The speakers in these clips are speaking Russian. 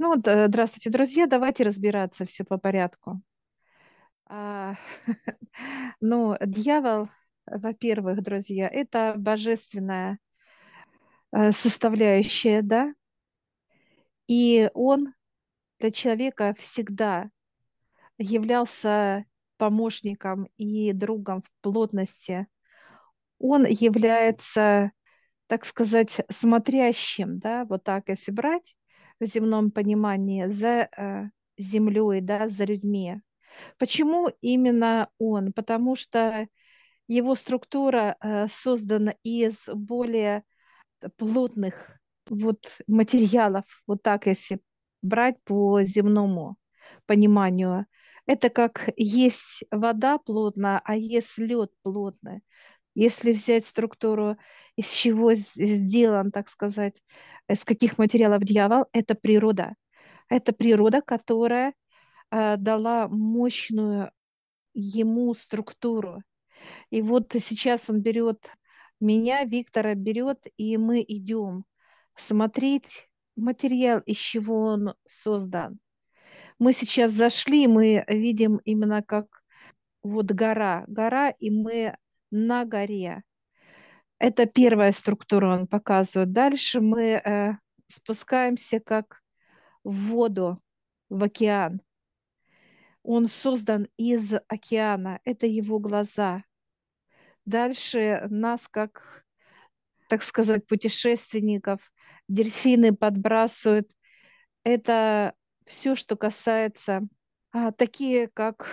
Ну вот, э, здравствуйте, друзья. Давайте разбираться все по порядку. А, Ну, дьявол, во-первых, друзья, это божественная э, составляющая, да, и он для человека всегда являлся помощником и другом в плотности. Он является, так сказать, смотрящим, да, вот так, если брать в земном понимании, за э, землей, да, за людьми. Почему именно он? Потому что его структура э, создана из более плотных вот материалов, вот так если брать по земному пониманию. Это как есть вода плотная, а есть лед плотный. Если взять структуру, из чего сделан, так сказать, из каких материалов дьявол, это природа. Это природа, которая э, дала мощную ему структуру. И вот сейчас он берет меня, Виктора берет, и мы идем смотреть материал, из чего он создан. Мы сейчас зашли, мы видим именно как вот гора, гора, и мы на горе. Это первая структура он показывает. Дальше мы э, спускаемся как в воду, в океан. Он создан из океана, это его глаза. Дальше нас, как, так сказать, путешественников, дельфины подбрасывают. Это все, что касается а, такие, как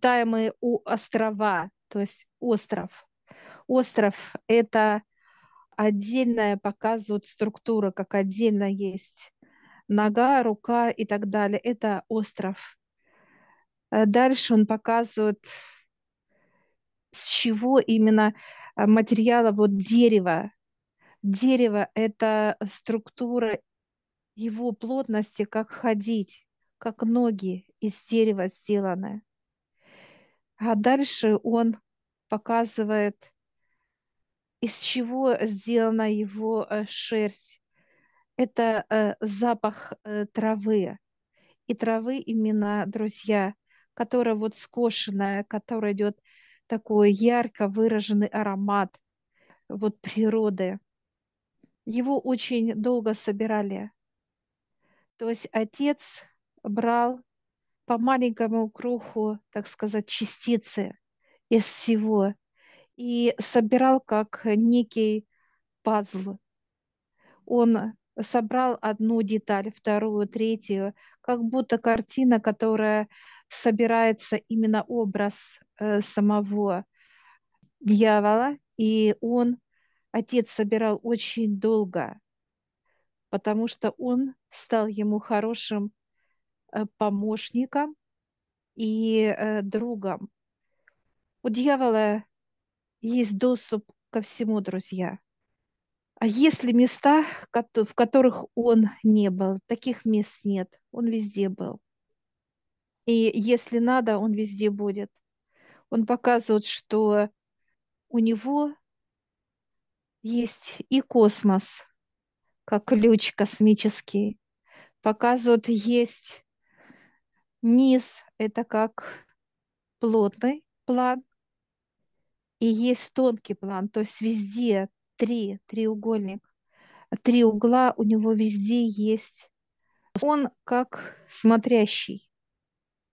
таемые у острова, то есть остров. Остров– это отдельная показывают структура, как отдельно есть нога, рука и так далее. Это остров. Э, Дальше он показывает, с чего именно э, материала вот дерево. Дерево– это структура его плотности, как ходить, как ноги из дерева сделаны. А дальше он показывает, из чего сделана его э, шерсть. Это э, запах э, травы. И травы именно, друзья, которая вот скошенная, которая идет такой ярко выраженный аромат вот природы. Его очень долго собирали. То есть отец брал по маленькому кроху, так сказать, частицы из всего и собирал как некий пазл. Он собрал одну деталь, вторую, третью, как будто картина, которая собирается именно образ э, самого дьявола, и он, отец собирал очень долго, потому что он стал ему хорошим помощником и э, другом. У дьявола есть доступ ко всему, друзья. А есть ли места, в которых он не был? Таких мест нет. Он везде был. И если надо, он везде будет. Он показывает, что у него есть и космос, как ключ космический. Показывает, есть низ, это как плотный план, и есть тонкий план, то есть везде три, треугольник, три угла у него везде есть. Он как смотрящий.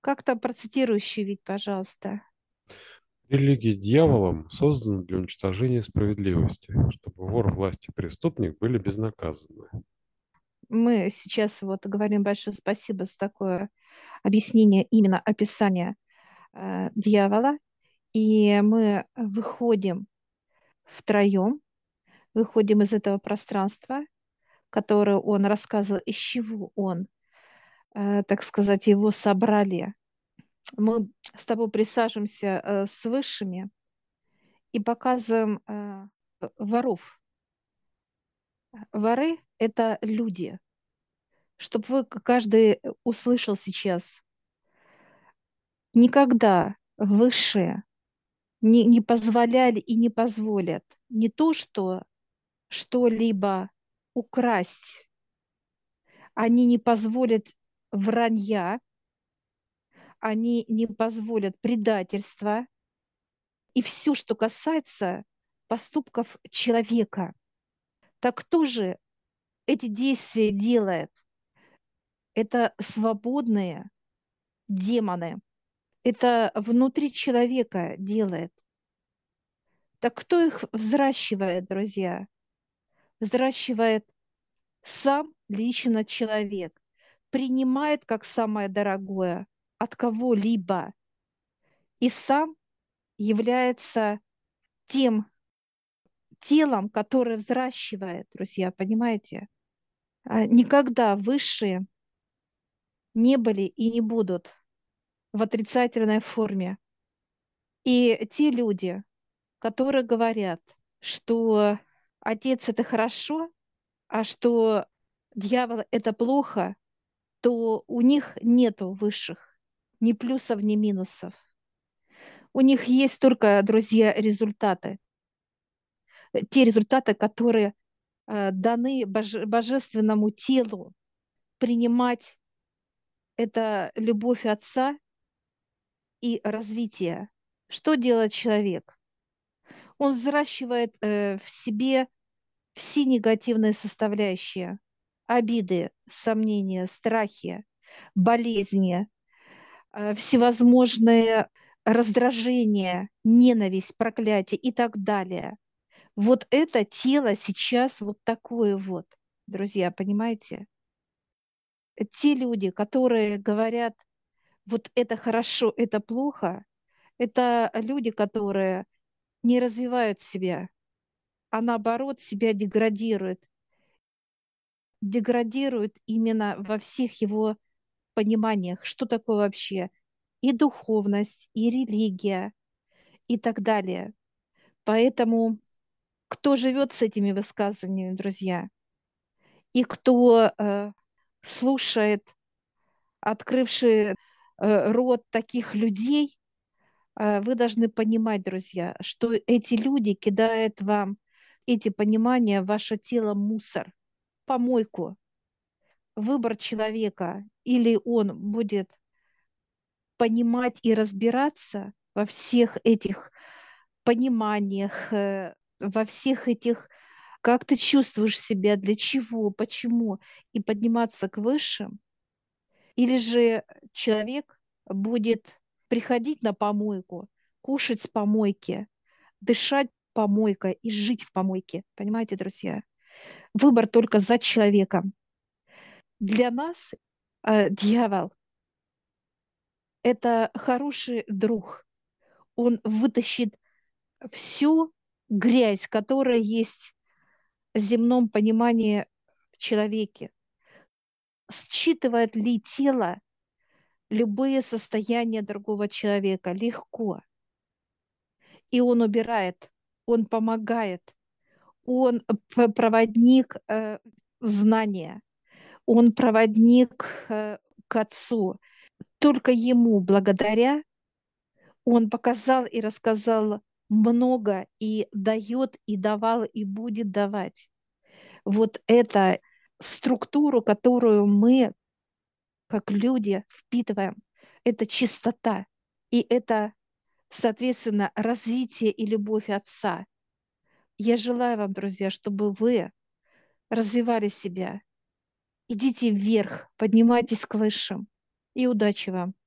Как-то процитирующий вид, пожалуйста. Религия дьяволом создана для уничтожения справедливости, чтобы вор, власть и преступник были безнаказаны. Мы сейчас вот говорим большое спасибо за такое объяснение, именно описание э, дьявола. И мы выходим втроем, выходим из этого пространства, которое он рассказывал, из чего он, э, так сказать, его собрали. Мы с тобой присаживаемся э, с высшими и показываем э, воров. Воры – это люди. Чтобы вы каждый услышал сейчас. Никогда высшие не, не позволяли и не позволят не то, что что-либо украсть, Они не позволят вранья, они не позволят предательства и все, что касается поступков человека. Так кто же эти действия делает? Это свободные демоны. Это внутри человека делает. Так кто их взращивает, друзья? Взращивает сам лично человек. Принимает как самое дорогое от кого-либо. И сам является тем телом, которое взращивает, друзья, понимаете? А никогда высшие не были и не будут в отрицательной форме. И те люди, которые говорят, что отец это хорошо, а что дьявол это плохо, то у них нету высших ни плюсов, ни минусов. У них есть только, друзья, результаты. Те результаты, которые э, даны боже, божественному телу принимать это любовь Отца и развитие. Что делает человек? Он взращивает э, в себе все негативные составляющие, обиды, сомнения, страхи, болезни, э, всевозможные раздражения, ненависть, проклятие и так далее. Вот это тело сейчас вот такое вот, друзья, понимаете? Те люди, которые говорят, вот это хорошо, это плохо, это люди, которые не развивают себя, а наоборот себя деградируют. Деградируют именно во всех его пониманиях, что такое вообще и духовность, и религия, и так далее. Поэтому кто живет с этими высказываниями, друзья, и кто э, слушает, открывший э, рот таких людей, э, вы должны понимать, друзья, что эти люди кидают вам эти понимания ваше тело мусор, помойку. Выбор человека, или он будет понимать и разбираться во всех этих пониманиях, э, во всех этих, как ты чувствуешь себя, для чего, почему, и подниматься к высшим, или же человек будет приходить на помойку, кушать с помойки, дышать помойкой и жить в помойке. Понимаете, друзья? Выбор только за человеком. Для нас э, дьявол это хороший друг. Он вытащит всю грязь, которая есть в земном понимании в человеке. Считывает ли тело любые состояния другого человека легко. И он убирает, он помогает, он проводник э, знания, он проводник э, к Отцу только ему благодаря он показал и рассказал много и дает, и давал, и будет давать. Вот это структуру, которую мы, как люди, впитываем, это чистота, и это, соответственно, развитие и любовь Отца. Я желаю вам, друзья, чтобы вы развивали себя. Идите вверх, поднимайтесь к высшим. И удачи вам!